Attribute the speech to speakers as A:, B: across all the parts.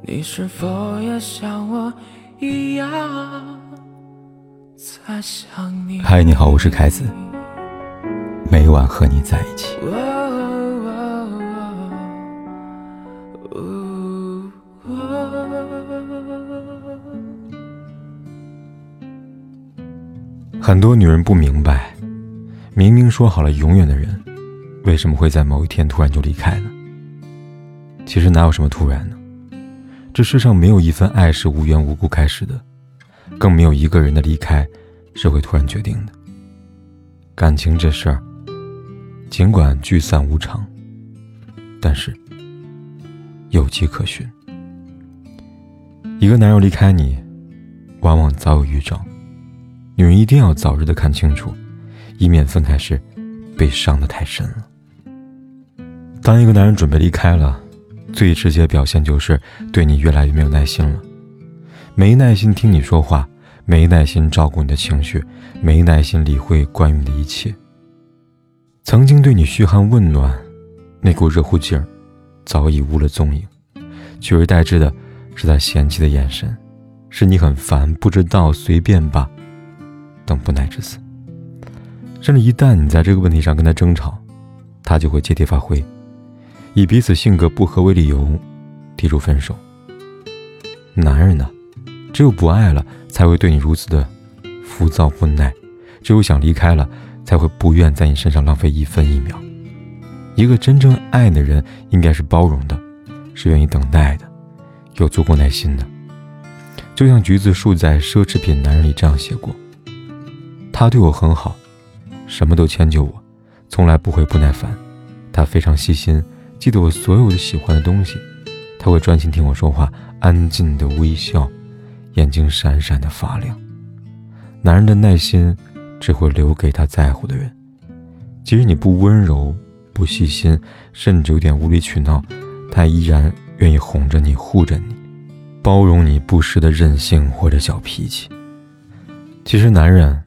A: 你是否也像我一样在想你？
B: 嗨，你好，我是凯子，每晚和你在一起。很多女人不明白，明明说好了永远的人，为什么会在某一天突然就离开呢？其实哪有什么突然呢？这世上没有一份爱是无缘无故开始的，更没有一个人的离开是会突然决定的。感情这事儿，尽管聚散无常，但是有迹可循。一个男人离开你，往往早有预兆。女人一定要早日的看清楚，以免分开时被伤得太深了。当一个男人准备离开了，最直接表现就是对你越来越没有耐心了，没耐心听你说话，没耐心照顾你的情绪，没耐心理会关于你的一切。曾经对你嘘寒问暖，那股热乎劲儿，早已无了踪影，取而代之的是他嫌弃的眼神，是你很烦，不知道，随便吧，等不耐之词。甚至一旦你在这个问题上跟他争吵，他就会借题发挥。以彼此性格不合为理由，提出分手。男人呢，只有不爱了，才会对你如此的浮躁不耐；只有想离开了，才会不愿在你身上浪费一分一秒。一个真正爱的人，应该是包容的，是愿意等待的，有足够耐心的。就像橘子树在《奢侈品男人》里这样写过：“他对我很好，什么都迁就我，从来不会不耐烦。他非常细心。”记得我所有的喜欢的东西，他会专心听我说话，安静的微笑，眼睛闪闪的发亮。男人的耐心只会留给他在乎的人。即使你不温柔、不细心，甚至有点无理取闹，他依然愿意哄着你、护着你，包容你不时的任性或者小脾气。其实，男人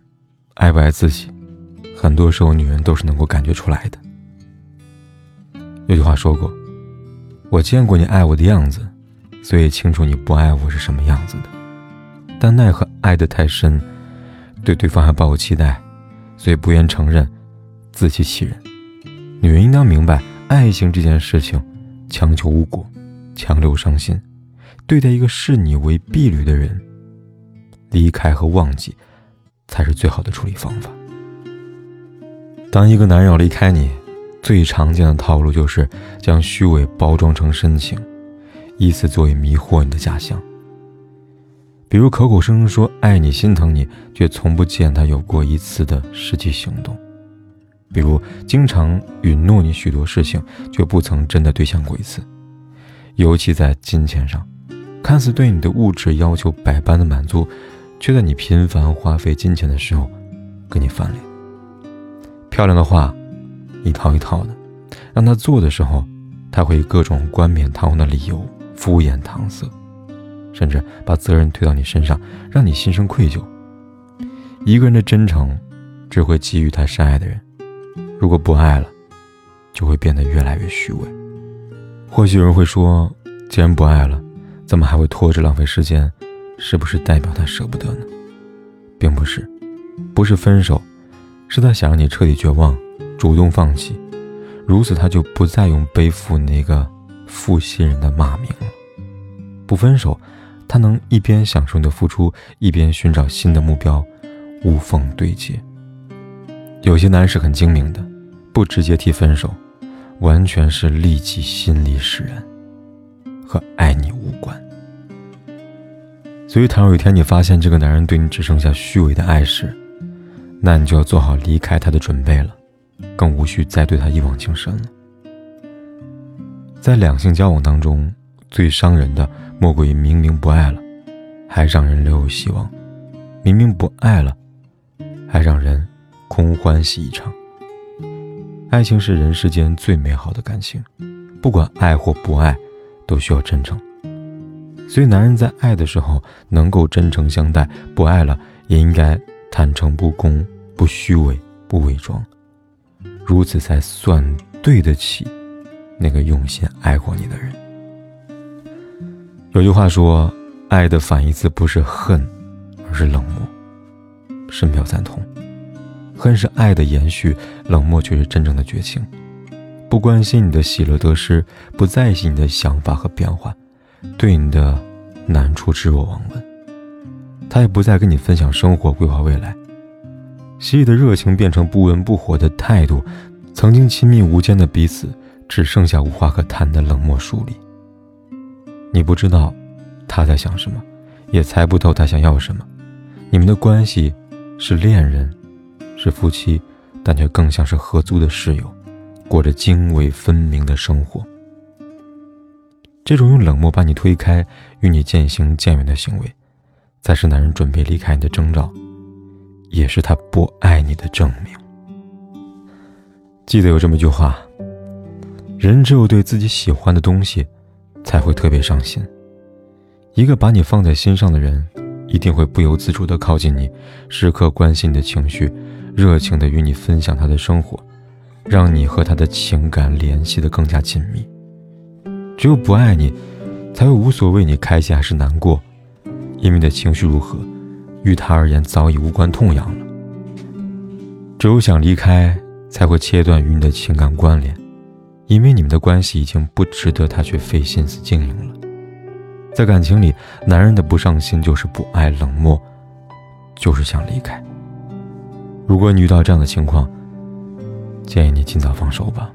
B: 爱不爱自己，很多时候女人都是能够感觉出来的。有句话说过：“我见过你爱我的样子，所以清楚你不爱我是什么样子的。但奈何爱得太深，对对方还抱有期待，所以不愿承认，自欺欺人。女人应当明白，爱情这件事情，强求无果，强留伤心。对待一个视你为婢女的人，离开和忘记，才是最好的处理方法。当一个男人要离开你。”最常见的套路就是将虚伪包装成深情，以此作为迷惑你的假象。比如口口声声说爱你、心疼你，却从不见他有过一次的实际行动；比如经常允诺你许多事情，却不曾真的兑现过一次。尤其在金钱上，看似对你的物质要求百般的满足，却在你频繁花费金钱的时候，跟你翻脸。漂亮的话。一套一套的，让他做的时候，他会以各种冠冕堂皇的理由敷衍搪塞，甚至把责任推到你身上，让你心生愧疚。一个人的真诚，只会给予他深爱的人；如果不爱了，就会变得越来越虚伪。或许有人会说，既然不爱了，怎么还会拖着浪费时间？是不是代表他舍不得呢？并不是，不是分手，是他想让你彻底绝望。主动放弃，如此他就不再用背负那个负心人的骂名了。不分手，他能一边享受你的付出，一边寻找新的目标，无缝对接。有些男人是很精明的，不直接提分手，完全是利己心理使然，和爱你无关。所以，倘若有一天你发现这个男人对你只剩下虚伪的爱时，那你就要做好离开他的准备了。更无需再对他一往情深了。在两性交往当中，最伤人的莫过于明明不爱了，还让人留有希望；明明不爱了，还让人空欢喜一场。爱情是人世间最美好的感情，不管爱或不爱，都需要真诚。所以，男人在爱的时候能够真诚相待，不爱了也应该坦诚不公、不虚伪、不伪装。如此才算对得起那个用心爱过你的人。有句话说：“爱的反义词不是恨，而是冷漠。”深表赞同。恨是爱的延续，冷漠却是真正的绝情。不关心你的喜乐得失，不在意你的想法和变化，对你的难处置若罔闻。他也不再跟你分享生活、规划未来。昔日的热情变成不温不火的态度，曾经亲密无间的彼此，只剩下无话可谈的冷漠疏离。你不知道他在想什么，也猜不透他想要什么。你们的关系是恋人，是夫妻，但却更像是合租的室友，过着泾渭分明的生活。这种用冷漠把你推开、与你渐行渐远的行为，才是男人准备离开你的征兆，也是他不爱你的证明。记得有这么一句话：人只有对自己喜欢的东西。才会特别上心。一个把你放在心上的人，一定会不由自主地靠近你，时刻关心你的情绪，热情地与你分享他的生活，让你和他的情感联系得更加紧密。只有不爱你，才会无所谓你开心还是难过，因为你的情绪如何，于他而言早已无关痛痒了。只有想离开，才会切断与你的情感关联。因为你们的关系已经不值得他去费心思经营了。在感情里，男人的不上心就是不爱、冷漠，就是想离开。如果你遇到这样的情况，建议你尽早放手吧。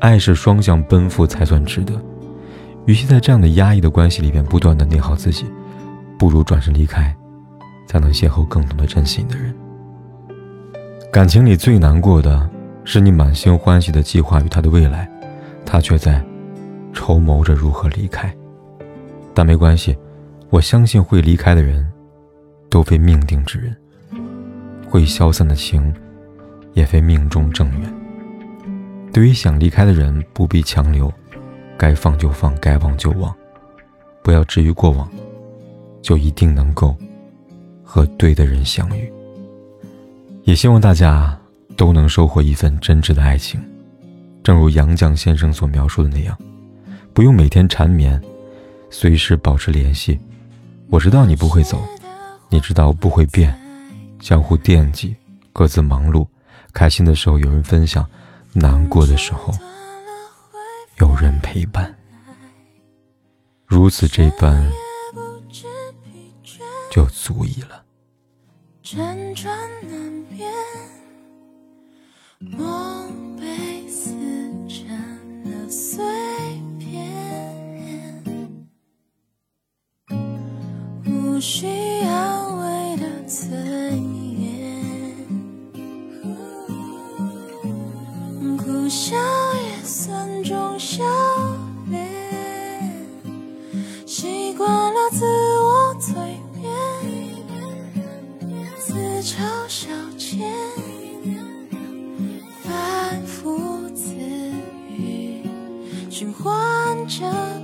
B: 爱是双向奔赴才算值得。与其在这样的压抑的关系里边不断的内耗自己，不如转身离开，才能邂逅更懂得珍惜你的人。感情里最难过的。是你满心欢喜的计划与他的未来，他却在筹谋着如何离开。但没关系，我相信会离开的人，都非命定之人；会消散的情，也非命中正缘。对于想离开的人，不必强留，该放就放，该忘就忘，不要至于过往，就一定能够和对的人相遇。也希望大家。都能收获一份真挚的爱情，正如杨绛先生所描述的那样，不用每天缠绵，随时保持联系。我知道你不会走，你知道我不会变，相互惦记，各自忙碌。开心的时候有人分享，难过的时候有人陪伴。如此这般，就足以了。
A: 辗转难眠梦被撕成了碎片，无需安慰的尊严，嘲笑间，反复自语，循环着。